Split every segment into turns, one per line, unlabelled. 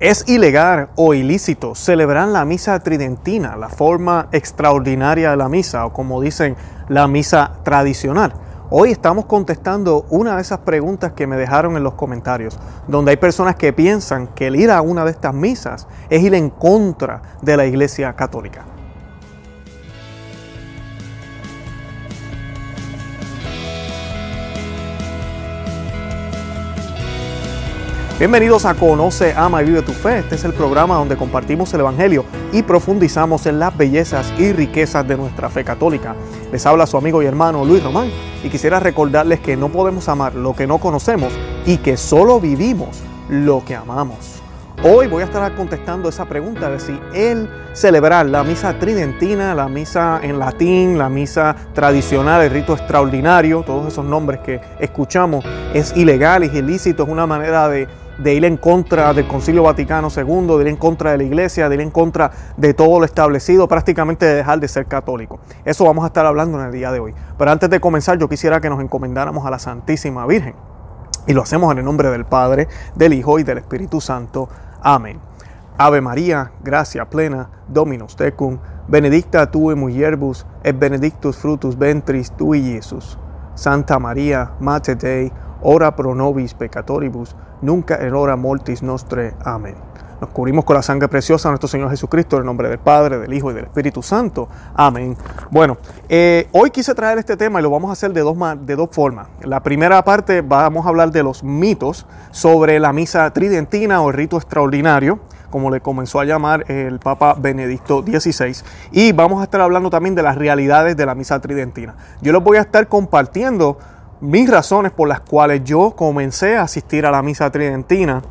Es ilegal o ilícito celebrar la misa tridentina, la forma extraordinaria de la misa, o como dicen, la misa tradicional. Hoy estamos contestando una de esas preguntas que me dejaron en los comentarios, donde hay personas que piensan que el ir a una de estas misas es ir en contra de la Iglesia Católica. Bienvenidos a Conoce, Ama y Vive tu Fe. Este es el programa donde compartimos el Evangelio y profundizamos en las bellezas y riquezas de nuestra fe católica. Les habla su amigo y hermano Luis Román y quisiera recordarles que no podemos amar lo que no conocemos y que solo vivimos lo que amamos. Hoy voy a estar contestando esa pregunta de si el celebrar la misa tridentina, la misa en latín, la misa tradicional, el rito extraordinario, todos esos nombres que escuchamos, es ilegal, es ilícito, es una manera de de ir en contra del Concilio Vaticano II, de ir en contra de la Iglesia, de ir en contra de todo lo establecido, prácticamente de dejar de ser católico. Eso vamos a estar hablando en el día de hoy. Pero antes de comenzar, yo quisiera que nos encomendáramos a la Santísima Virgen. Y lo hacemos en el nombre del Padre, del Hijo y del Espíritu Santo. Amén. Ave María, gracia plena, Dominus tecum, benedicta tu in mulieribus, et benedictus frutus ventris tui, Jesús. Santa María, Mater Dei, ora pro nobis peccatoribus, nunca en hora mortis nostre. Amén. Nos cubrimos con la sangre preciosa de nuestro Señor Jesucristo, en el nombre del Padre, del Hijo y del Espíritu Santo. Amén. Bueno, eh, hoy quise traer este tema y lo vamos a hacer de dos, de dos formas. La primera parte vamos a hablar de los mitos sobre la misa tridentina o el rito extraordinario como le comenzó a llamar el Papa Benedicto XVI. Y vamos a estar hablando también de las realidades de la misa tridentina. Yo les voy a estar compartiendo mis razones por las cuales yo comencé a asistir a la misa tridentina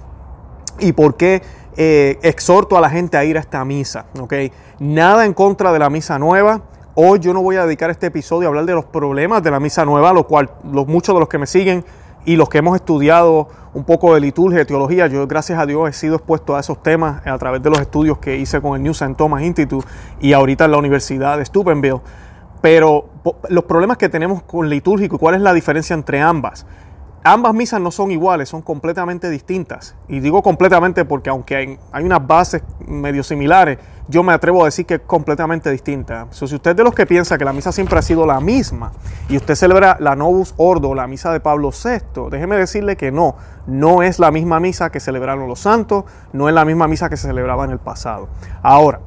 y por qué eh, exhorto a la gente a ir a esta misa. ¿okay? Nada en contra de la misa nueva. Hoy yo no voy a dedicar este episodio a hablar de los problemas de la misa nueva, lo cual muchos de los que me siguen y los que hemos estudiado un poco de liturgia, de teología, yo gracias a Dios he sido expuesto a esos temas a través de los estudios que hice con el New St. Thomas Institute y ahorita en la Universidad de Steubenville. Pero los problemas que tenemos con litúrgico cuál es la diferencia entre ambas. Ambas misas no son iguales, son completamente distintas. Y digo completamente porque aunque hay, unas bases medio similares, yo me atrevo a decir que es completamente distinta. si usted es de los que piensa que la misa siempre ha sido la misma y usted celebra la Novus Ordo, la misa de Pablo VI, déjeme decirle que no, no es la misma misa que celebraron los santos, no es la misma misa que se celebraba en el pasado. Ahora,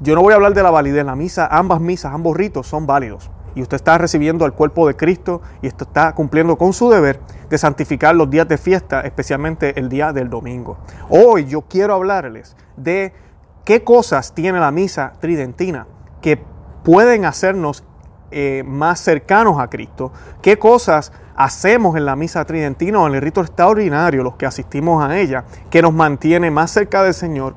yo no voy a hablar de la validez, la misa, ambas misas, ambos ritos son válidos. Y usted está recibiendo al cuerpo de Cristo y está cumpliendo con su deber de santificar los días de fiesta, especialmente el día del domingo. Hoy yo quiero hablarles de qué cosas tiene la misa tridentina que pueden hacernos eh, más cercanos a Cristo, qué cosas hacemos en la misa tridentina o en el rito extraordinario, los que asistimos a ella, que nos mantiene más cerca del Señor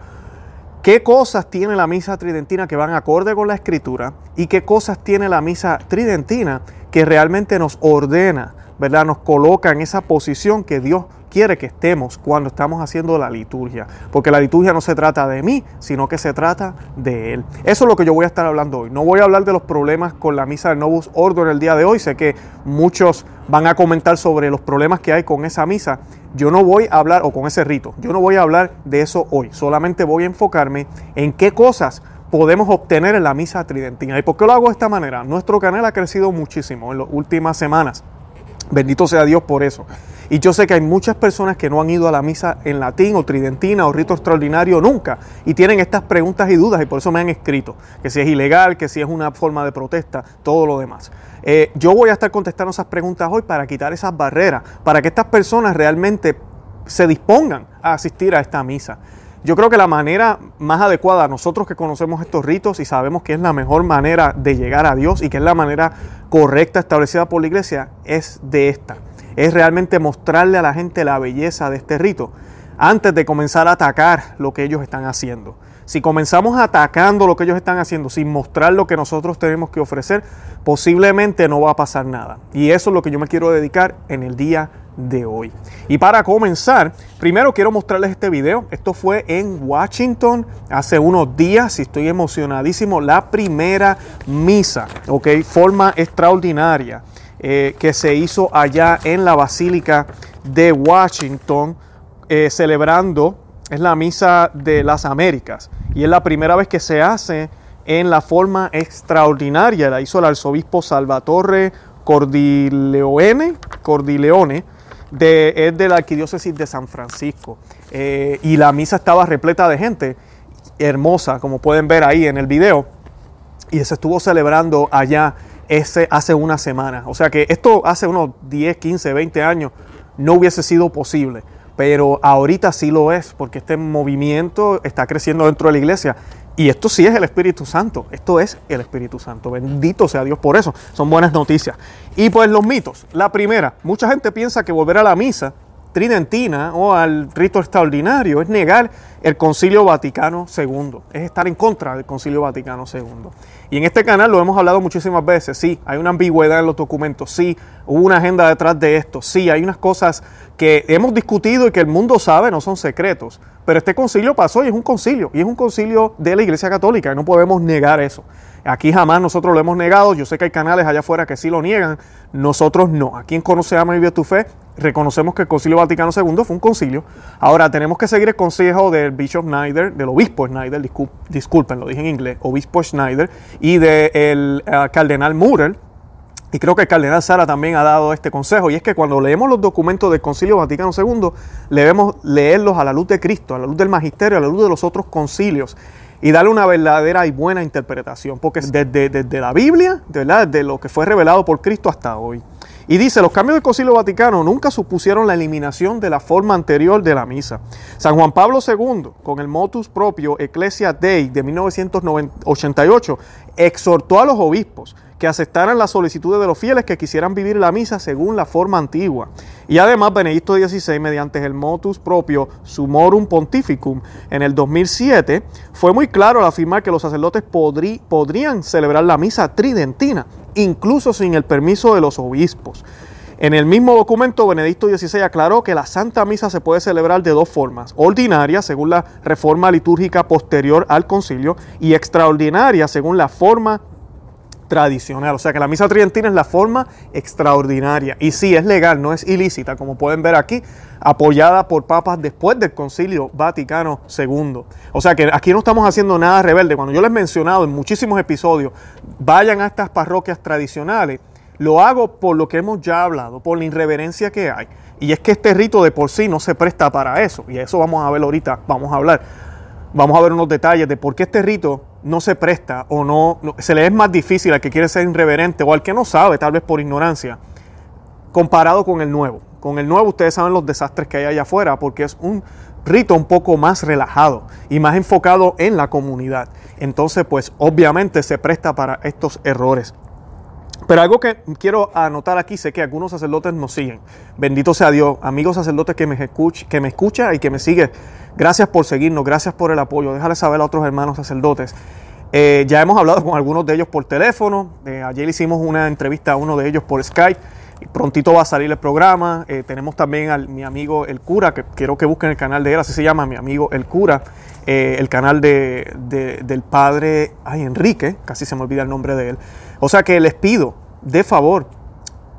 qué cosas tiene la misa tridentina que van acorde con la escritura y qué cosas tiene la misa tridentina que realmente nos ordena, ¿verdad? Nos coloca en esa posición que Dios quiere que estemos cuando estamos haciendo la liturgia. Porque la liturgia no se trata de mí, sino que se trata de Él. Eso es lo que yo voy a estar hablando hoy. No voy a hablar de los problemas con la misa del Novus Ordo en el día de hoy. Sé que muchos van a comentar sobre los problemas que hay con esa misa. Yo no voy a hablar, o con ese rito, yo no voy a hablar de eso hoy. Solamente voy a enfocarme en qué cosas podemos obtener en la misa tridentina. ¿Y por qué lo hago de esta manera? Nuestro canal ha crecido muchísimo en las últimas semanas. Bendito sea Dios por eso. Y yo sé que hay muchas personas que no han ido a la misa en latín o tridentina o rito extraordinario nunca y tienen estas preguntas y dudas y por eso me han escrito que si es ilegal, que si es una forma de protesta, todo lo demás. Eh, yo voy a estar contestando esas preguntas hoy para quitar esas barreras, para que estas personas realmente se dispongan a asistir a esta misa. Yo creo que la manera más adecuada, nosotros que conocemos estos ritos y sabemos que es la mejor manera de llegar a Dios y que es la manera correcta establecida por la iglesia, es de esta es realmente mostrarle a la gente la belleza de este rito antes de comenzar a atacar lo que ellos están haciendo. Si comenzamos atacando lo que ellos están haciendo sin mostrar lo que nosotros tenemos que ofrecer, posiblemente no va a pasar nada. Y eso es lo que yo me quiero dedicar en el día de hoy. Y para comenzar, primero quiero mostrarles este video. Esto fue en Washington hace unos días y estoy emocionadísimo. La primera misa, ok, forma extraordinaria. Eh, que se hizo allá en la Basílica de Washington, eh, celebrando es la misa de las Américas y es la primera vez que se hace en la forma extraordinaria. La hizo el arzobispo Salvatore Cordileone, Cordileone de, es de la arquidiócesis de San Francisco. Eh, y la misa estaba repleta de gente, hermosa, como pueden ver ahí en el video. Y se estuvo celebrando allá ese, hace una semana. O sea que esto hace unos 10, 15, 20 años no hubiese sido posible. Pero ahorita sí lo es, porque este movimiento está creciendo dentro de la iglesia. Y esto sí es el Espíritu Santo. Esto es el Espíritu Santo. Bendito sea Dios por eso. Son buenas noticias. Y pues los mitos. La primera, mucha gente piensa que volver a la misa tridentina o al rito extraordinario es negar el Concilio Vaticano II, es estar en contra del Concilio Vaticano II. Y en este canal lo hemos hablado muchísimas veces, sí, hay una ambigüedad en los documentos, sí, hubo una agenda detrás de esto, sí, hay unas cosas que hemos discutido y que el mundo sabe, no son secretos, pero este concilio pasó y es un concilio, y es un concilio de la Iglesia Católica, y no podemos negar eso. Aquí jamás nosotros lo hemos negado. Yo sé que hay canales allá afuera que sí lo niegan. Nosotros no. Aquí en Conoce, Ama y Vive tu Fe reconocemos que el Concilio Vaticano II fue un concilio. Ahora tenemos que seguir el consejo del Bishop Schneider, del obispo Schneider, disculpen, lo dije en inglés, obispo Schneider, y del eh, cardenal Murer. Y creo que el cardenal Sara también ha dado este consejo, y es que cuando leemos los documentos del Concilio Vaticano II, debemos leerlos a la luz de Cristo, a la luz del magisterio, a la luz de los otros concilios y darle una verdadera y buena interpretación, porque desde, desde la Biblia, ¿verdad? desde lo que fue revelado por Cristo hasta hoy. Y dice, los cambios del Concilio Vaticano nunca supusieron la eliminación de la forma anterior de la misa. San Juan Pablo II, con el motus propio Ecclesia Dei de 1988, exhortó a los obispos que aceptaran las solicitudes de los fieles que quisieran vivir la misa según la forma antigua. Y además Benedicto XVI, mediante el motus propio Sumorum Pontificum en el 2007, fue muy claro al afirmar que los sacerdotes podrían celebrar la misa tridentina, incluso sin el permiso de los obispos. En el mismo documento, Benedicto XVI aclaró que la Santa Misa se puede celebrar de dos formas, ordinaria, según la reforma litúrgica posterior al concilio, y extraordinaria, según la forma tradicional. O sea que la misa tridentina es la forma extraordinaria. Y sí, es legal, no es ilícita, como pueden ver aquí, apoyada por papas después del Concilio Vaticano II. O sea que aquí no estamos haciendo nada rebelde. Cuando yo les he mencionado en muchísimos episodios, vayan a estas parroquias tradicionales, lo hago por lo que hemos ya hablado, por la irreverencia que hay. Y es que este rito de por sí no se presta para eso. Y eso vamos a ver ahorita, vamos a hablar. Vamos a ver unos detalles de por qué este rito no se presta o no, se le es más difícil al que quiere ser irreverente o al que no sabe, tal vez por ignorancia, comparado con el nuevo. Con el nuevo ustedes saben los desastres que hay allá afuera porque es un rito un poco más relajado y más enfocado en la comunidad. Entonces, pues obviamente se presta para estos errores. Pero algo que quiero anotar aquí, sé que algunos sacerdotes nos siguen. Bendito sea Dios, amigos sacerdotes que me, escuch, que me escucha y que me sigue. Gracias por seguirnos, gracias por el apoyo. Déjale saber a otros hermanos sacerdotes. Eh, ya hemos hablado con algunos de ellos por teléfono. Eh, ayer hicimos una entrevista a uno de ellos por Skype. Prontito va a salir el programa. Eh, tenemos también a mi amigo El Cura, que quiero que busquen el canal de él, así se llama, mi amigo El Cura. el canal de, del padre, ay, Enrique, casi se me olvida el nombre de él. O sea que les pido, de favor,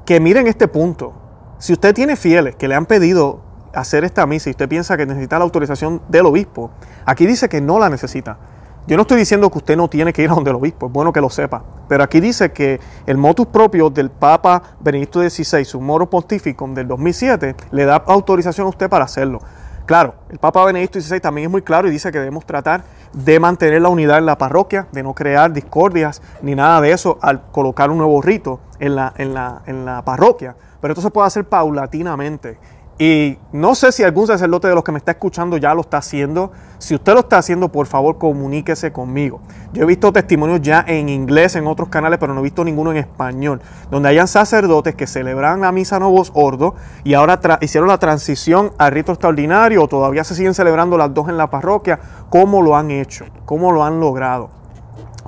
que miren este punto. Si usted tiene fieles que le han pedido hacer esta misa y usted piensa que necesita la autorización del obispo, aquí dice que no la necesita. Yo no estoy diciendo que usted no tiene que ir a donde el obispo, es bueno que lo sepa, pero aquí dice que el motus propio del Papa Benedicto XVI, su moro pontificum del 2007, le da autorización a usted para hacerlo. Claro, el Papa Benedicto XVI también es muy claro y dice que debemos tratar de mantener la unidad en la parroquia, de no crear discordias ni nada de eso al colocar un nuevo rito en la, en la, en la parroquia. Pero esto se puede hacer paulatinamente y no sé si algún sacerdote de los que me está escuchando ya lo está haciendo. Si usted lo está haciendo, por favor, comuníquese conmigo. Yo he visto testimonios ya en inglés en otros canales, pero no he visto ninguno en español, donde hayan sacerdotes que celebran la misa Novos Ordo y ahora hicieron la transición al rito extraordinario o todavía se siguen celebrando las dos en la parroquia. ¿Cómo lo han hecho? ¿Cómo lo han logrado?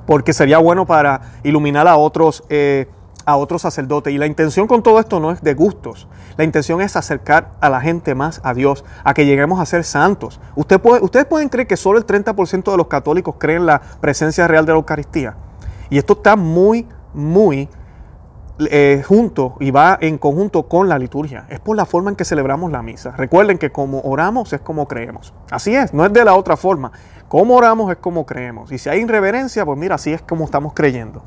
Porque sería bueno para iluminar a otros. Eh, a otro sacerdote. Y la intención con todo esto no es de gustos. La intención es acercar a la gente más a Dios, a que lleguemos a ser santos. Usted puede, ustedes pueden creer que solo el 30% de los católicos creen la presencia real de la Eucaristía. Y esto está muy, muy eh, junto y va en conjunto con la liturgia. Es por la forma en que celebramos la misa. Recuerden que como oramos es como creemos. Así es, no es de la otra forma. Como oramos es como creemos. Y si hay irreverencia, pues mira, así es como estamos creyendo.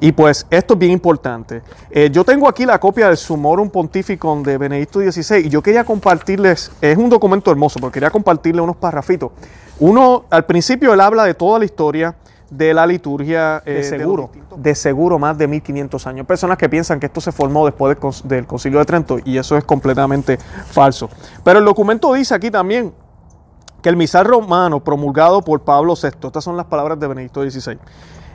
Y pues esto es bien importante. Eh, yo tengo aquí la copia del Sumorum Pontificum de Benedicto XVI y yo quería compartirles, es un documento hermoso, porque quería compartirles unos parrafitos. Uno, al principio él habla de toda la historia de la liturgia eh, de seguro, de, seguro más de 1500 años. Personas que piensan que esto se formó después del, Concilio de Trento y eso es completamente falso. Pero el documento dice aquí también que el misal romano promulgado por Pablo VI, estas son las palabras de Benedicto XVI,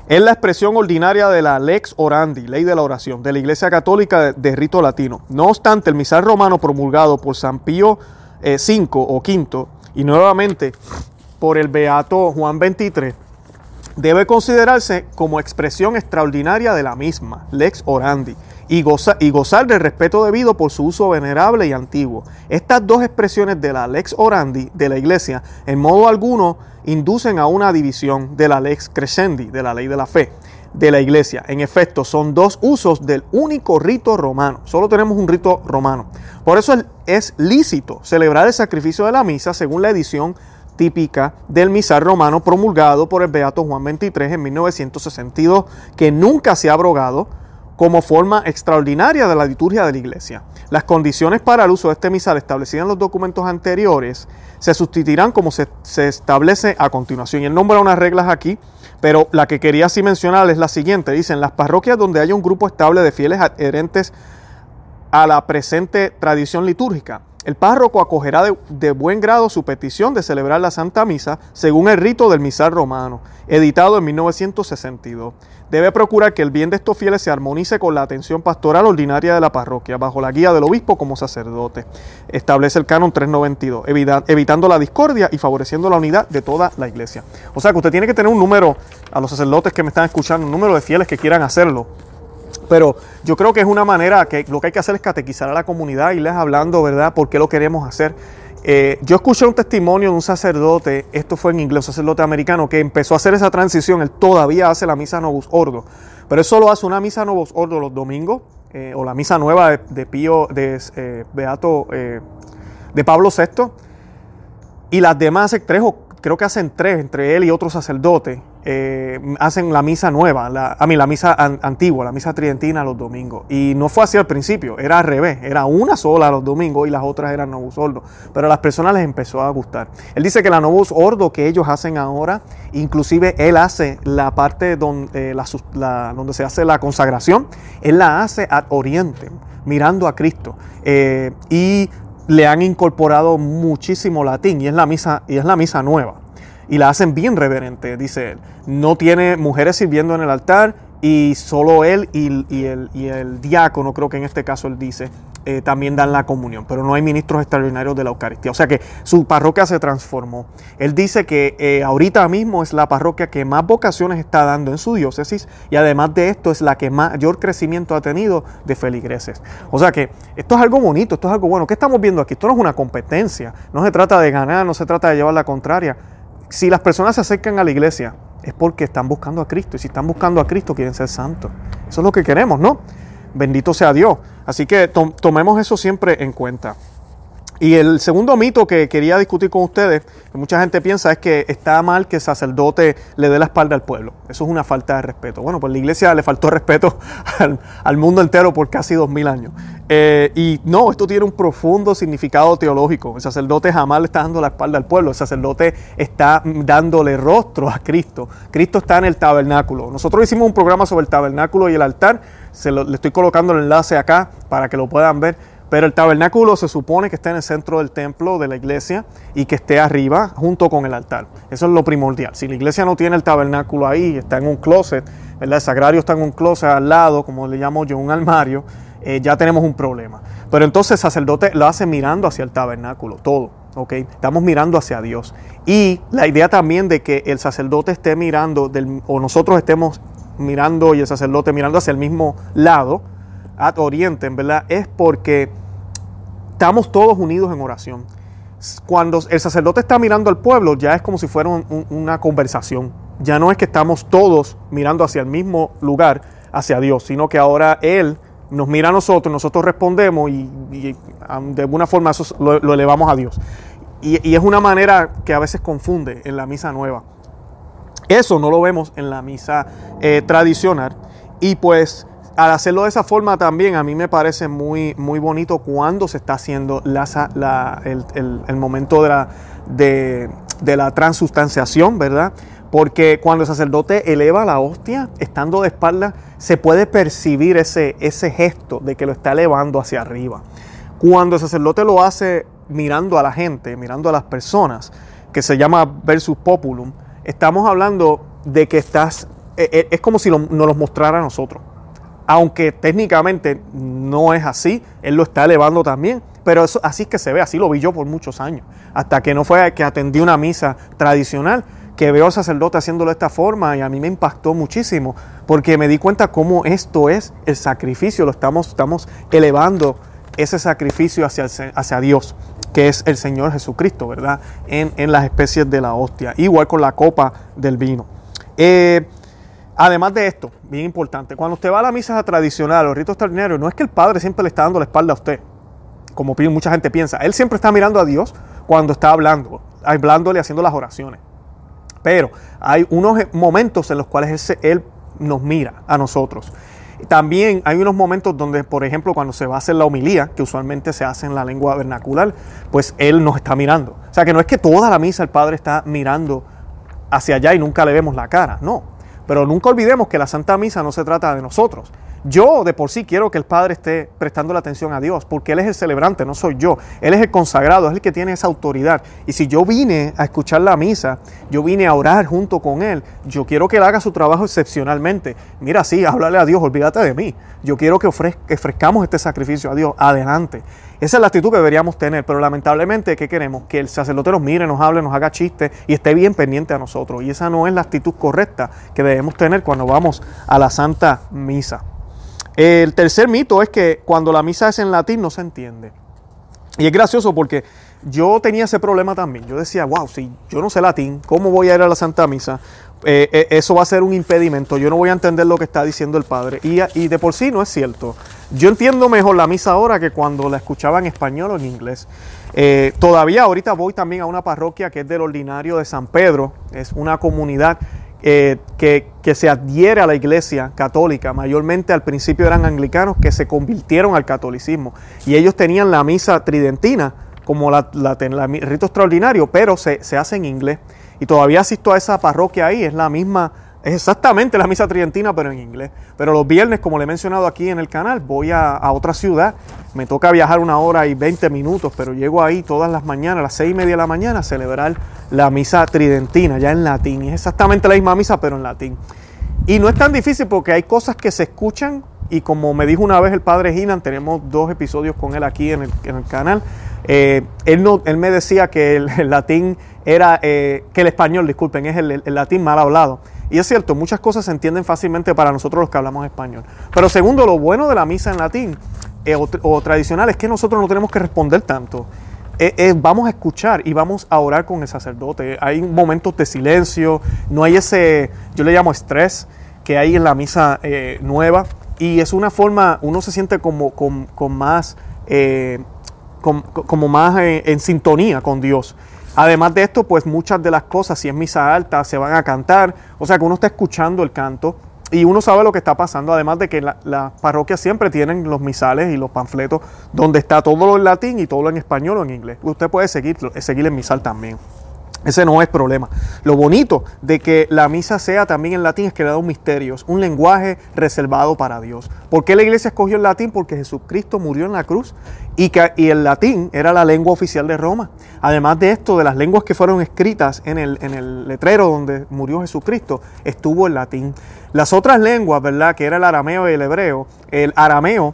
es la expresión ordinaria de la lex orandi, ley de la oración, de la Iglesia Católica de, rito latino. No obstante, el misal romano promulgado por San Pío V eh, o V y nuevamente por el Beato Juan XXIII debe considerarse como expresión extraordinaria de la misma, lex orandi, y, y, gozar del respeto debido por su uso venerable y antiguo. Estas dos expresiones de la lex orandi de la Iglesia en modo alguno inducen a una división de la lex crescendi, de la ley de la fe de la iglesia. En efecto, son dos usos del único rito romano. Solo tenemos un rito romano. Por eso es lícito celebrar el sacrificio de la misa según la edición típica del misal romano promulgado por el Beato Juan XXIII en 1962, que nunca se ha abrogado como forma extraordinaria de la liturgia de la iglesia. Las condiciones para el uso de este misal establecidas en los documentos anteriores se sustituirán como se, establece a continuación. Y él nombra unas reglas aquí, pero la que quería así mencionar es la siguiente. Dicen, las parroquias donde haya un grupo estable de fieles adherentes a la presente tradición litúrgica el párroco acogerá de, buen grado su petición de celebrar la Santa Misa según el rito del misal romano, editado en 1962. Debe procurar que el bien de estos fieles se armonice con la atención pastoral ordinaria de la parroquia, bajo la guía del obispo como sacerdote. Establece el canon 392, evitando la discordia y favoreciendo la unidad de toda la iglesia. O sea que usted tiene que tener un número, a los sacerdotes que me están escuchando, un número de fieles que quieran hacerlo pero yo creo que es una manera que lo que hay que hacer es catequizar a la comunidad, y irles hablando, ¿verdad?, por qué lo queremos hacer. Eh, yo escuché un testimonio de un sacerdote, esto fue en inglés, un sacerdote americano, que empezó a hacer esa transición, él todavía hace la misa Novus Ordo, pero él solo hace una misa Novus Ordo los domingos, eh, o la misa nueva de, Pío, de eh, Beato, de Pablo VI, y las demás tres o creo que hacen tres entre él y otro sacerdote, eh, hacen la misa nueva, la, a mí la misa antigua, la misa tridentina los domingos. Y no fue así al principio, era al revés, era una sola los domingos y las otras eran Novus Ordo. Pero a las personas les empezó a gustar. Él dice que la Novus Ordo que ellos hacen ahora, inclusive él hace la parte donde, eh, donde se hace la consagración, él la hace ad oriente, mirando a Cristo. Eh, y le han incorporado muchísimo latín y es la misa, y es la misa nueva. Y la hacen bien reverente, dice él. No tiene mujeres sirviendo en el altar y solo él y, el, diácono, creo que en este caso él dice, eh, también dan la comunión, pero no hay ministros extraordinarios de la Eucaristía. O sea que su parroquia se transformó. Él dice que eh, ahorita mismo es la parroquia que más vocaciones está dando en su diócesis y además de esto es la que mayor crecimiento ha tenido de feligreses. O sea que esto es algo bonito, esto es algo bueno. ¿Qué estamos viendo aquí? Esto no es una competencia, no se trata de ganar, no se trata de llevar la contraria. Si las personas se acercan a la iglesia es porque están buscando a Cristo y si están buscando a Cristo quieren ser santos. Eso es lo que queremos, ¿no? Bendito sea Dios. Así que tomemos eso siempre en cuenta. Y el segundo mito que quería discutir con ustedes, que mucha gente piensa, es que está mal que el sacerdote le dé la espalda al pueblo. Eso es una falta de respeto. Bueno, pues la iglesia le faltó respeto al, mundo entero por casi dos mil años. Eh, y no, esto tiene un profundo significado teológico. El sacerdote jamás le está dando la espalda al pueblo. El sacerdote está dándole rostro a Cristo. Cristo está en el tabernáculo. Nosotros hicimos un programa sobre el tabernáculo y el altar. Se le estoy colocando el enlace acá para que lo puedan ver pero el tabernáculo se supone que esté en el centro del templo de la iglesia y que esté arriba junto con el altar. Eso es lo primordial. Si la iglesia no tiene el tabernáculo ahí, está en un closet, el sagrario está en un closet al lado, como le llamo yo, un armario, eh, ya tenemos un problema. Pero entonces el sacerdote lo hace mirando hacia el tabernáculo, todo. ¿ok? Estamos mirando hacia Dios. Y la idea también de que el sacerdote esté mirando, o nosotros estemos mirando y el sacerdote mirando hacia el mismo lado, ad oriente, en verdad, es porque estamos todos unidos en oración. Cuando el sacerdote está mirando al pueblo, ya es como si fuera una conversación. Ya no es que estamos todos mirando hacia el mismo lugar, hacia Dios, sino que ahora Él nos mira a nosotros, nosotros respondemos y, de alguna forma eso lo, elevamos a Dios. Y, es una manera que a veces confunde en la misa nueva. Eso no lo vemos en la misa eh, tradicional. Y pues al hacerlo de esa forma también a mí me parece muy, muy bonito cuando se está haciendo la, el, momento de la, de, de transustanciación, ¿verdad? Porque cuando el sacerdote eleva la hostia, estando de espalda, se puede percibir ese, ese gesto de que lo está elevando hacia arriba. Cuando el sacerdote lo hace mirando a la gente, mirando a las personas, que se llama versus populum, estamos hablando de que estás, e, e, es como si nos los mostrara a nosotros. Aunque técnicamente no es así, él lo está elevando también, pero eso, así es que se ve, así lo vi yo por muchos años, hasta que no fue que atendí una misa tradicional que veo al sacerdote haciéndolo de esta forma y a mí me impactó muchísimo porque me di cuenta cómo esto es el sacrificio, lo estamos, estamos elevando ese sacrificio hacia, hacia Dios, que es el Señor Jesucristo, ¿verdad? En, en, las especies de la hostia, igual con la copa del vino. Eh, además de esto, bien importante, cuando usted va a la misa tradicional, los ritos extraordinarios, no es que el Padre siempre le está dando la espalda a usted, como mucha gente piensa, Él siempre está mirando a Dios cuando está hablando, hablándole, haciendo las oraciones. Pero hay unos momentos en los cuales Él nos mira a nosotros. También hay unos momentos donde, por ejemplo, cuando se va a hacer la homilía, que usualmente se hace en la lengua vernacular, pues Él nos está mirando. O sea, que no es que toda la misa el Padre está mirando hacia allá y nunca le vemos la cara, no. Pero nunca olvidemos que la Santa Misa no se trata de nosotros. Yo de por sí quiero que el Padre esté prestando la atención a Dios, porque Él es el celebrante, no soy yo. Él es el consagrado, es el que tiene esa autoridad. Y si yo vine a escuchar la misa, yo vine a orar junto con Él, yo quiero que Él haga su trabajo excepcionalmente. Mira, sí, háblale a Dios, olvídate de mí. Yo quiero que, ofrezcamos este sacrificio a Dios. Adelante. Esa es la actitud que deberíamos tener, pero lamentablemente, ¿qué queremos? Que el sacerdote nos mire, nos hable, nos haga chistes y esté bien pendiente a nosotros. Y esa no es la actitud correcta que debemos tener cuando vamos a la Santa Misa. El tercer mito es que cuando la misa es en latín no se entiende. Y es gracioso porque yo tenía ese problema también. Yo decía, wow, si yo no sé latín, ¿cómo voy a ir a la Santa Misa? Eh, eh, eso va a ser un impedimento. Yo no voy a entender lo que está diciendo el Padre. Y, de por sí no es cierto. Yo entiendo mejor la misa ahora que cuando la escuchaba en español o en inglés. Eh, todavía ahorita voy también a una parroquia que es del Ordinario de San Pedro. Es una comunidad eh, que, se adhiere a la iglesia católica, mayormente al principio eran anglicanos que se convirtieron al catolicismo y ellos tenían la misa tridentina como la, el rito extraordinario, pero se, se hace en inglés. Y todavía asisto a esa parroquia ahí, es la misma es exactamente la misa tridentina, pero en inglés. Pero los viernes, como le he mencionado aquí en el canal, voy a, otra ciudad. Me toca viajar una hora y 20 minutos, pero llego ahí todas las mañanas, a las seis y media de la mañana, a celebrar la misa tridentina, ya en latín. Es exactamente la misma misa, pero en latín. Y no es tan difícil porque hay cosas que se escuchan y como me dijo una vez el padre Ginan, tenemos dos episodios con él aquí en el, canal, eh, él, me decía que el, latín era, eh, que el español, disculpen, es el, el latín mal hablado. Y es cierto, muchas cosas se entienden fácilmente para nosotros los que hablamos español. Pero segundo, lo bueno de la misa en latín eh, o, tradicional es que nosotros no tenemos que responder tanto. Eh, eh, vamos a escuchar y vamos a orar con el sacerdote. Hay momentos de silencio, no hay ese, yo le llamo estrés que hay en la misa nueva. Y es una forma, uno se siente como con, más, como más en sintonía con Dios. Además de esto, pues muchas de las cosas, si es misa alta, se van a cantar. O sea que uno está escuchando el canto y uno sabe lo que está pasando. Además de que las la parroquias siempre tienen los misales y los panfletos donde está todo lo en latín y todo lo en español o en inglés. Usted puede seguir, seguir el misal también. Ese no es problema. Lo bonito de que la misa sea también en latín es que le da un misterio, un lenguaje reservado para Dios. ¿Por qué la iglesia escogió el latín? Porque Jesucristo murió en la cruz y, el latín era la lengua oficial de Roma. Además de esto, de las lenguas que fueron escritas en el, en el letrero donde murió Jesucristo, estuvo el latín. Las otras lenguas, ¿verdad? Que era el arameo y el hebreo. El arameo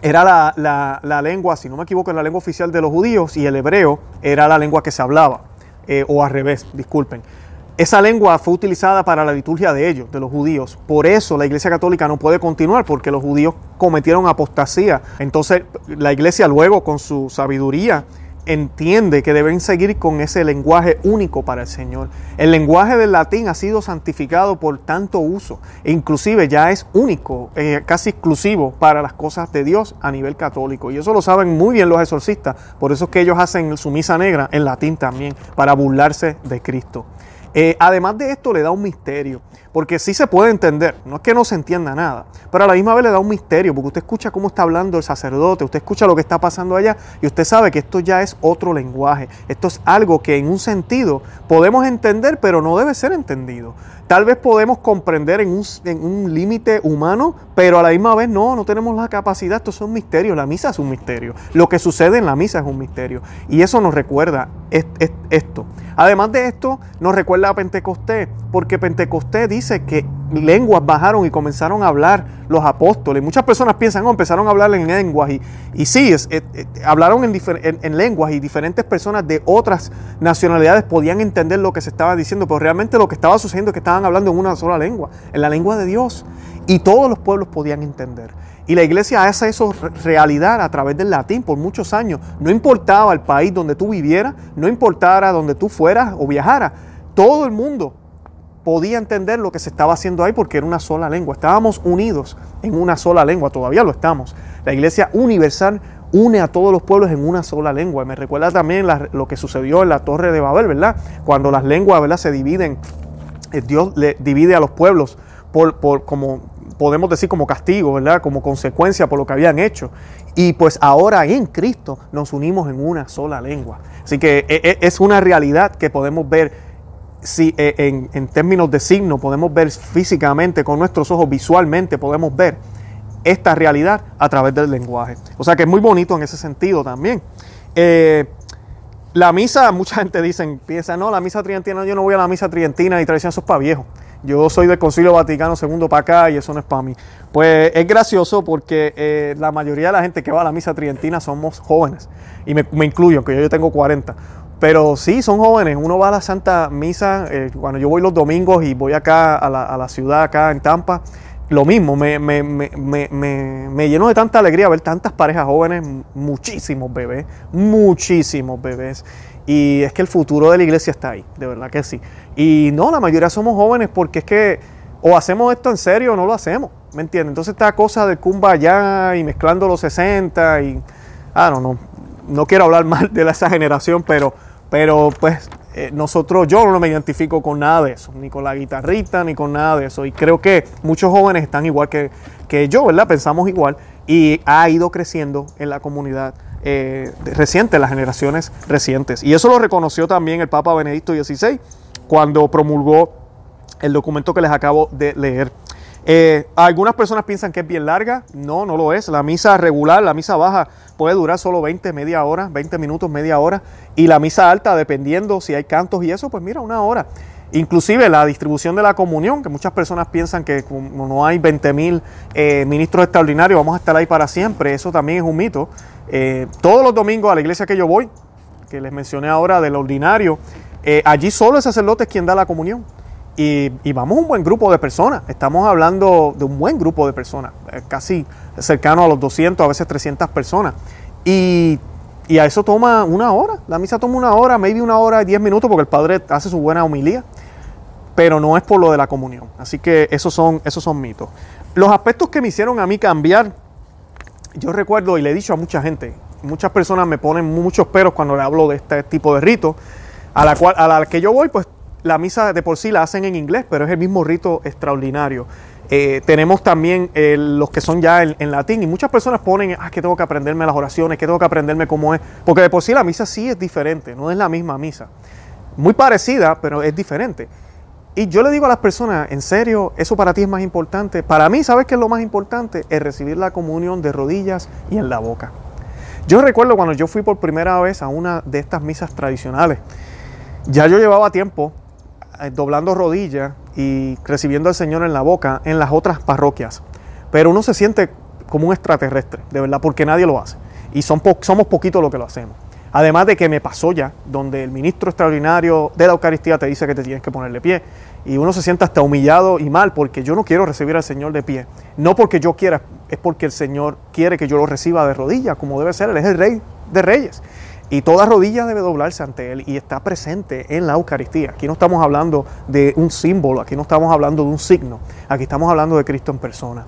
era la, la, lengua, si no me equivoco, la lengua oficial de los judíos y el hebreo era la lengua que se hablaba, eh, o al revés, disculpen. Esa lengua fue utilizada para la liturgia de ellos, de los judíos. Por eso la Iglesia Católica no puede continuar, porque los judíos cometieron apostasía. Entonces la Iglesia luego, con su sabiduría, entiende que deben seguir con ese lenguaje único para el Señor. El lenguaje del latín ha sido santificado por tanto uso e inclusive ya es único, eh, casi exclusivo para las cosas de Dios a nivel católico. Y eso lo saben muy bien los exorcistas, por eso es que ellos hacen su misa negra en latín también, para burlarse de Cristo. Eh, además de esto le da un misterio, porque sí se puede entender, no es que no se entienda nada, pero a la misma vez le da un misterio, porque usted escucha cómo está hablando el sacerdote, usted escucha lo que está pasando allá y usted sabe que esto ya es otro lenguaje, esto es algo que en un sentido podemos entender, pero no debe ser entendido. Tal vez podemos comprender en un, límite humano, pero a la misma vez no, no tenemos la capacidad. Esto es un misterio. La misa es un misterio. Lo que sucede en la misa es un misterio. Y eso nos recuerda esto. Además de esto, nos recuerda a Pentecostés, porque Pentecostés dice que lenguas bajaron y comenzaron a hablar los apóstoles. Muchas personas piensan, oh, empezaron a hablar en lenguas. Y, y sí, es, hablaron en, en, lenguas y diferentes personas de otras nacionalidades podían entender lo que se estaba diciendo, pero realmente lo que estaba sucediendo es que estaban hablando en una sola lengua, en la lengua de Dios. Y todos los pueblos podían entender. Y la iglesia hace eso realidad a través del latín por muchos años. No importaba el país donde tú vivieras, no importara donde tú fueras o viajaras, todo el mundo podía entender lo que se estaba haciendo ahí porque era una sola lengua. Estábamos unidos en una sola lengua, todavía lo estamos. La iglesia universal une a todos los pueblos en una sola lengua. Me recuerda también lo que sucedió en la Torre de Babel, ¿verdad? Cuando las lenguas, ¿verdad? Se dividen, eh, Dios le divide a los pueblos por, por como podemos decir como castigo, ¿verdad? Como consecuencia por lo que habían hecho. Y pues ahora en Cristo nos unimos en una sola lengua. Así que e, e, es una realidad que podemos ver si eh, en, términos de signo podemos ver físicamente, con nuestros ojos visualmente, podemos ver esta realidad a través del lenguaje. O sea que es muy bonito en ese sentido también. Eh, la misa, mucha gente dice, piensa, no, la misa tridentina, yo no voy a la misa tridentina y tradición, eso es para viejos. Yo soy del Concilio Vaticano II para acá y eso no es para mí. Pues es gracioso porque eh, la mayoría de la gente que va a la misa tridentina somos jóvenes. Y me, me incluyo, aunque yo tengo 40. Pero sí, son jóvenes. Uno va a la Santa Misa, eh, cuando yo voy los domingos y voy acá a la, a la ciudad, acá en Tampa, lo mismo, me, me, me, me, lleno de tanta alegría ver tantas parejas jóvenes, muchísimos bebés, muchísimos bebés. Y es que el futuro de la iglesia está ahí, de verdad que sí. Y no, la mayoría somos jóvenes porque es que o hacemos esto en serio o no lo hacemos, ¿me entiendes? Entonces esta cosa de cumba allá y mezclando los 60 y... Ah, no, no, no quiero hablar mal de esa generación, pero pero pues eh, nosotros, yo no me identifico con nada de eso, ni con la guitarrita, ni con nada de eso. Y creo que muchos jóvenes están igual que, que yo, ¿verdad? Pensamos igual y ha ido creciendo en la comunidad eh, reciente, las generaciones recientes. Y eso lo reconoció también el Papa Benedicto XVI cuando promulgó el documento que les acabo de leer. Eh, algunas personas piensan que es bien larga, no, no lo es. La misa regular, la misa baja puede durar solo 20, media hora, 20 minutos, media hora. Y la misa alta, dependiendo si hay cantos y eso, pues mira, una hora. Inclusive la distribución de la comunión, que muchas personas piensan que como no hay 20 mil eh, ministros extraordinarios, vamos a estar ahí para siempre. Eso también es un mito. Eh, todos los domingos a la iglesia que yo voy, que les mencioné ahora del ordinario, allí solo el sacerdote es quien da la comunión. Y, vamos un buen grupo de personas. Estamos hablando de un buen grupo de personas, eh, casi cercano a los 200, a veces 300 personas. Y, a eso toma una hora. La misa toma una hora, maybe una hora y 10 minutos, porque el padre hace su buena homilía. Pero no es por lo de la comunión. Así que esos son, esos son mitos. Los aspectos que me hicieron a mí cambiar, yo recuerdo y le he dicho a mucha gente, muchas personas me ponen muchos peros cuando le hablo de este tipo de rito, a la cual a la que yo voy, pues la misa de por sí la hacen en inglés, pero es el mismo rito extraordinario. Eh, tenemos también eh, los que son ya en, latín y muchas personas ponen, ah, que tengo que aprenderme las oraciones, que tengo que aprenderme cómo es, porque de por sí la misa sí es diferente, no es la misma misa. Muy parecida, pero es diferente. Y yo le digo a las personas, en serio, eso para ti es más importante. Para mí, ¿sabes qué es lo más importante? Es recibir la comunión de rodillas y en la boca. Yo recuerdo cuando yo fui por primera vez a una de estas misas tradicionales. Ya yo llevaba tiempo doblando rodillas y recibiendo al Señor en la boca en las otras parroquias. Pero uno se siente como un extraterrestre, de verdad, porque nadie lo hace. Y somos poquitos los que lo hacemos. Además de que me pasó ya, donde el ministro extraordinario de la Eucaristía te dice que te tienes que ponerle pie. Y uno se siente hasta humillado y mal porque yo no quiero recibir al Señor de pie. No porque yo quiera, es porque el Señor quiere que yo lo reciba de rodillas, como debe ser. Él es el rey de reyes. Y toda rodilla debe doblarse ante Él y está presente en la Eucaristía. Aquí no estamos hablando de un símbolo, aquí no estamos hablando de un signo, aquí estamos hablando de Cristo en persona.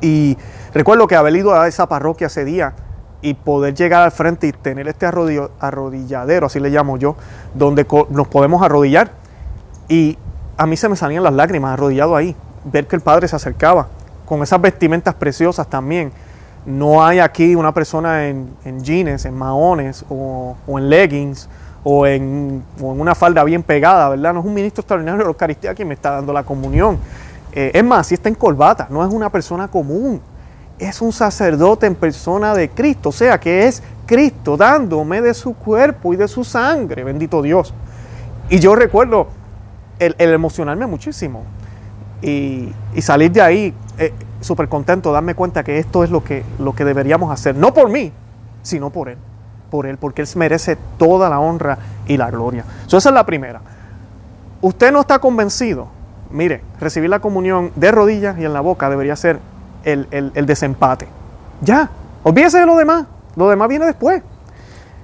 Y recuerdo que haber ido a esa parroquia ese día y poder llegar al frente y tener este arrodilladero, así le llamo yo, donde nos podemos arrodillar. Y a mí se me salían las lágrimas arrodillado ahí, ver que el Padre se acercaba, con esas vestimentas preciosas también. No hay aquí una persona en, jeans, en maones o, en leggings o en, una falda bien pegada, ¿verdad? No es un ministro extraordinario de la Eucaristía quien me está dando la comunión. Eh, es más, si está en corbata, no es una persona común, es un sacerdote en persona de Cristo, o sea que es Cristo dándome de su cuerpo y de su sangre, bendito Dios. Y yo recuerdo el, emocionarme muchísimo y, salir de ahí eh, súper contento, darme cuenta que esto es lo que, lo que deberíamos hacer, no por mí, sino por Él, por Él, porque Él merece toda la honra y la gloria. esa es la primera. Usted no está convencido, mire, recibir la comunión de rodillas y en la boca debería ser el, desempate. Ya, olvídese de lo demás, lo demás viene después.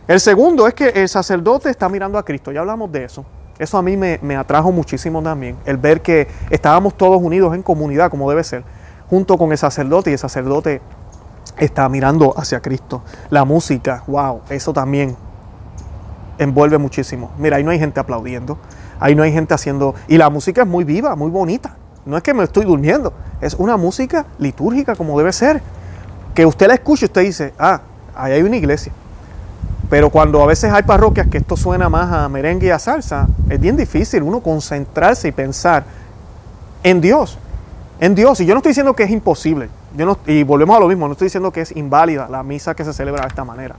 El segundo es que el sacerdote está mirando a Cristo, ya hablamos de eso. Eso a mí me, me, atrajo muchísimo también, el ver que estábamos todos unidos en comunidad, como debe ser, junto con el sacerdote, y el sacerdote está mirando hacia Cristo. La música, wow, eso también envuelve muchísimo. Mira, ahí no hay gente aplaudiendo, ahí no hay gente haciendo... Y la música es muy viva, muy bonita. No es que me estoy durmiendo, es una música litúrgica como debe ser. Que usted la escuche y usted dice, ah, ahí hay una iglesia. Pero cuando a veces hay parroquias que esto suena más a merengue y a salsa, es bien difícil uno concentrarse y pensar en Dios. En Dios. Y yo no estoy diciendo que es imposible. Yo no, y volvemos a lo mismo, no estoy diciendo que es inválida la misa que se celebra de esta manera.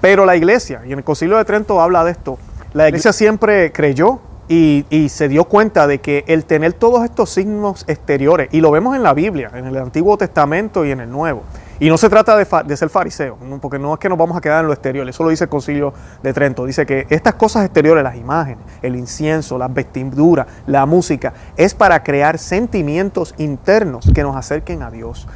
Pero la iglesia, y en el Concilio de Trento habla de esto, la iglesia siempre creyó y, se dio cuenta de que el tener todos estos signos exteriores, y lo vemos en la Biblia, en el Antiguo Testamento y en el Nuevo, y no se trata de, ser fariseo, porque no es que nos vamos a quedar en lo exterior, eso lo dice el Concilio de Trento, dice que estas cosas exteriores, las imágenes, el incienso, las vestiduras, la música, es para crear sentimientos internos que nos acerquen a Dios.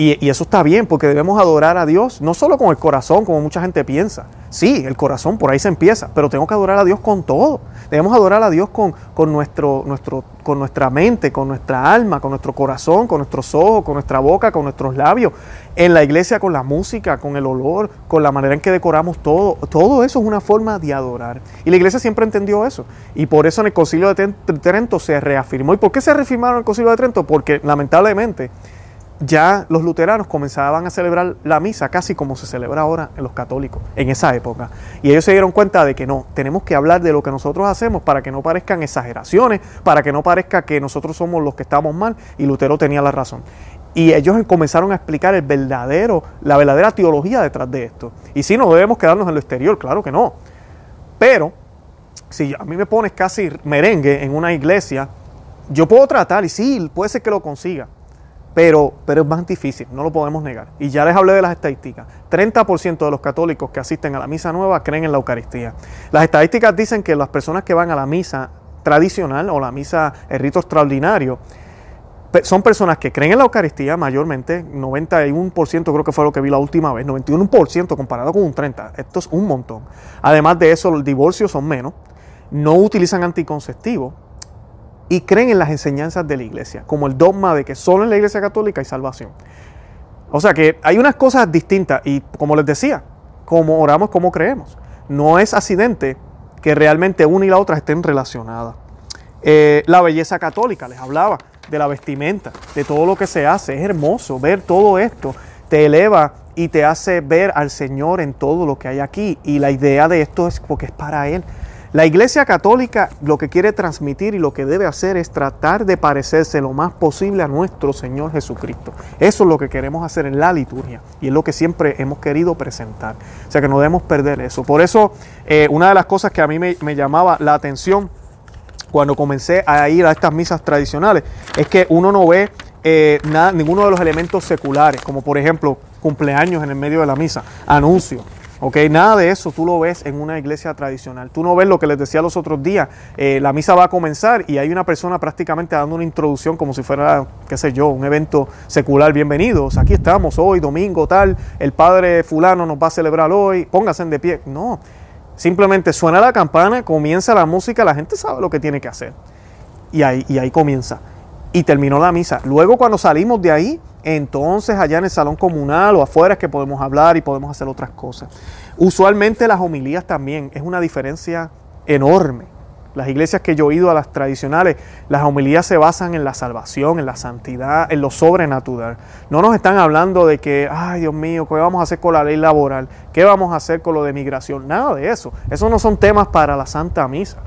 Y, eso está bien, porque debemos adorar a Dios, no solo con el corazón, como mucha gente piensa. Sí, el corazón, por ahí se empieza, pero tengo que adorar a Dios con todo. Debemos adorar a Dios con, con, nuestro, nuestro, con nuestra mente, con nuestra alma, con nuestro corazón, con nuestros ojos, con nuestra boca, con nuestros labios. En la iglesia, con la música, con el olor, con la manera en que decoramos todo. Todo eso es una forma de adorar. Y la iglesia siempre entendió eso. Y por eso en el Concilio de Trento se reafirmó. ¿Y por qué se reafirmaron en el Concilio de Trento? Porque lamentablemente ya los luteranos comenzaban a celebrar la misa casi como se celebra ahora en los católicos, en esa época. Y ellos se dieron cuenta de que no, tenemos que hablar de lo que nosotros hacemos para que no parezcan exageraciones, para que no parezca que nosotros somos los que estamos mal y Lutero tenía la razón. Y ellos comenzaron a explicar el verdadero, la verdadera teología detrás de esto. Y si no debemos quedarnos en lo exterior, claro que no. Pero si a mí me pones casi merengue en una iglesia, yo puedo tratar, y sí, puede ser que lo consiga, pero, pero es más difícil, no lo podemos negar. Y ya les hablé de las estadísticas. 30% de los católicos que asisten a la misa nueva creen en la Eucaristía. Las estadísticas dicen que las personas que van a la misa tradicional o la misa, el rito extraordinario, son personas que creen en la Eucaristía mayormente, 91% creo que fue lo que vi la última vez, 91% comparado con un 30%, esto es un montón. Además de eso, los divorcios son menos, no utilizan anticonceptivos, y creen en las enseñanzas de la iglesia, como el dogma de que solo en la iglesia católica hay salvación. O sea que hay unas cosas distintas y como les decía, como oramos, como creemos. No es accidente que realmente una y la otra estén relacionadas. Eh, la belleza católica, les hablaba de la vestimenta, de todo lo que se hace. Es hermoso ver todo esto. Te eleva y te hace ver al Señor en todo lo que hay aquí. Y la idea de esto es porque es para Él. La Iglesia Católica lo que quiere transmitir y lo que debe hacer es tratar de parecerse lo más posible a nuestro Señor Jesucristo. Eso es lo que queremos hacer en la liturgia y es lo que siempre hemos querido presentar. O sea que no debemos perder eso. Por eso, eh, una de las cosas que a mí me, llamaba la atención cuando comencé a ir a estas misas tradicionales es que uno no ve eh, nada, ninguno de los elementos seculares, como por ejemplo cumpleaños en el medio de la misa, anuncios ¿ok? Nada de eso tú lo ves en una iglesia tradicional. Tú no ves lo que les decía los otros días. Eh, la misa va a comenzar y hay una persona prácticamente dando una introducción como si fuera, qué sé yo, un evento secular. Bienvenidos, aquí estamos hoy, domingo tal, el padre fulano nos va a celebrar hoy, pónganse de pie. No, simplemente suena la campana, comienza la música, la gente sabe lo que tiene que hacer. Y ahí, y ahí comienza. Y terminó la misa. Luego cuando salimos de ahí, entonces allá en el salón comunal o afuera es que podemos hablar y podemos hacer otras cosas. Usualmente las homilías también es una diferencia enorme. Las iglesias que yo he ido a las tradicionales, las homilías se basan en la salvación, en la santidad, en lo sobrenatural. No nos están hablando de que, ay Dios mío, ¿qué vamos a hacer con la ley laboral? ¿Qué vamos a hacer con lo de migración? Nada de eso. Esos no son temas para la Santa Misa.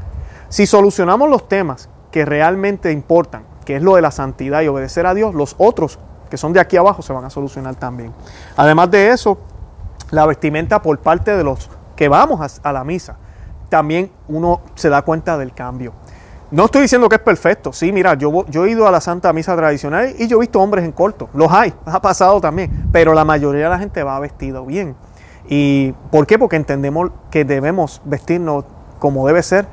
Si solucionamos los temas que realmente importan, que es lo de la santidad y obedecer a Dios, los otros que son de aquí abajo se van a solucionar también. Además de eso, la vestimenta por parte de los que vamos a, la misa, también uno se da cuenta del cambio. No estoy diciendo que es perfecto. Sí, mira, yo, yo he ido a la Santa Misa tradicional y yo he visto hombres en corto. Los hay, ha pasado también. Pero la mayoría de la gente va vestido bien. ¿Y por qué? Porque entendemos que debemos vestirnos como debe ser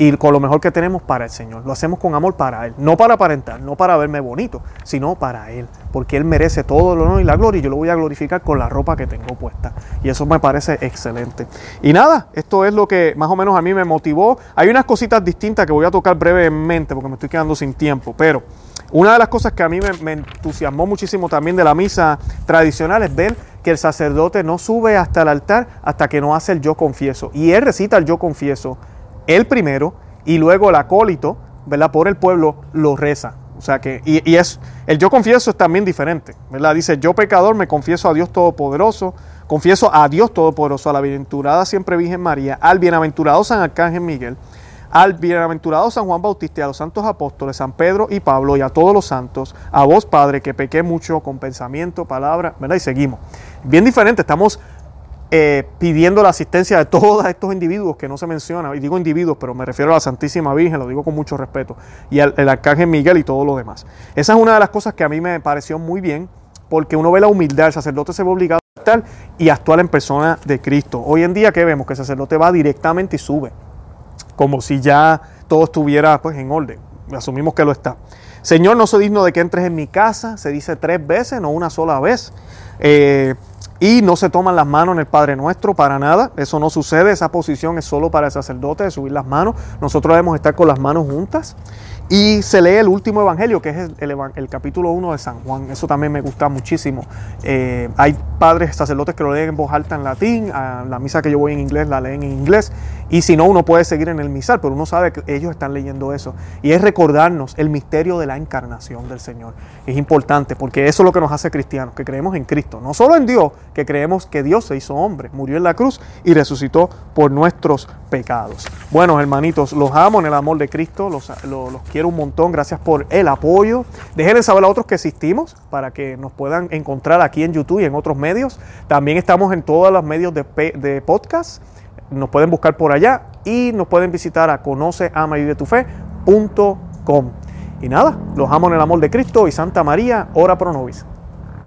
y con lo mejor que tenemos para el Señor. Lo hacemos con amor para Él, no para aparentar, no para verme bonito, sino para Él, porque Él merece todo el honor y la gloria y yo lo voy a glorificar con la ropa que tengo puesta. Y eso me parece excelente. Y nada, esto es lo que más o menos a mí me motivó. Hay unas cositas distintas que voy a tocar brevemente porque me estoy quedando sin tiempo, pero una de las cosas que a mí me, me entusiasmó muchísimo también de la misa tradicional es ver que el sacerdote no sube hasta el altar hasta que no hace el yo confieso. Y él recita el yo confieso él primero y luego el acólito, ¿verdad? Por el pueblo lo reza. O sea que, y, es, el yo confieso es también diferente, ¿verdad? Dice, yo pecador me confieso a Dios Todopoderoso, confieso a Dios Todopoderoso, a la bienaventurada siempre Virgen María, al bienaventurado San Arcángel Miguel, al bienaventurado San Juan Bautista, a los santos apóstoles, San Pedro y Pablo y a todos los santos, a vos Padre, que pequé mucho con pensamiento, palabra, ¿verdad? Y seguimos. Bien diferente, estamos eh, pidiendo la asistencia de todos estos individuos que no se menciona, y digo individuos, pero me refiero a la Santísima Virgen, lo digo con mucho respeto, y al el Arcángel Miguel y todo lo demás. Esa es una de las cosas que a mí me pareció muy bien, porque uno ve la humildad, el sacerdote se ve obligado a estar y actuar en persona de Cristo. Hoy en día, ¿qué vemos? Que el sacerdote va directamente y sube, como si ya todo estuviera pues, en orden. Asumimos que lo está. Señor, no soy digno de que entres en mi casa, se dice tres veces, no una sola vez. Eh, y no se toman las manos en el Padre Nuestro para nada. Eso no sucede. Esa posición es solo para el sacerdote de subir las manos. Nosotros debemos estar con las manos juntas. Y se lee el último evangelio, que es el, capítulo 1 de San Juan. Eso también me gusta muchísimo. Eh, hay padres sacerdotes que lo leen en voz alta en latín. A la misa que yo voy en inglés la leen en inglés. Y si no, uno puede seguir en el misal, pero uno sabe que ellos están leyendo eso. Y es recordarnos el misterio de la encarnación del Señor. Es importante porque eso es lo que nos hace cristianos, que creemos en Cristo. No solo en Dios, que creemos que Dios se hizo hombre, murió en la cruz y resucitó por nuestros pecados. Bueno, hermanitos, los amo en el amor de Cristo, los, los quiero un montón, gracias por el apoyo. Déjenle saber a otros que existimos para que nos puedan encontrar aquí en YouTube y en otros medios. También estamos en todos los medios de, de podcast. Nos pueden buscar por allá y nos pueden visitar a conoceamavivetufe.com. Y nada, los amo en el amor de Cristo y Santa María, ora pro nobis.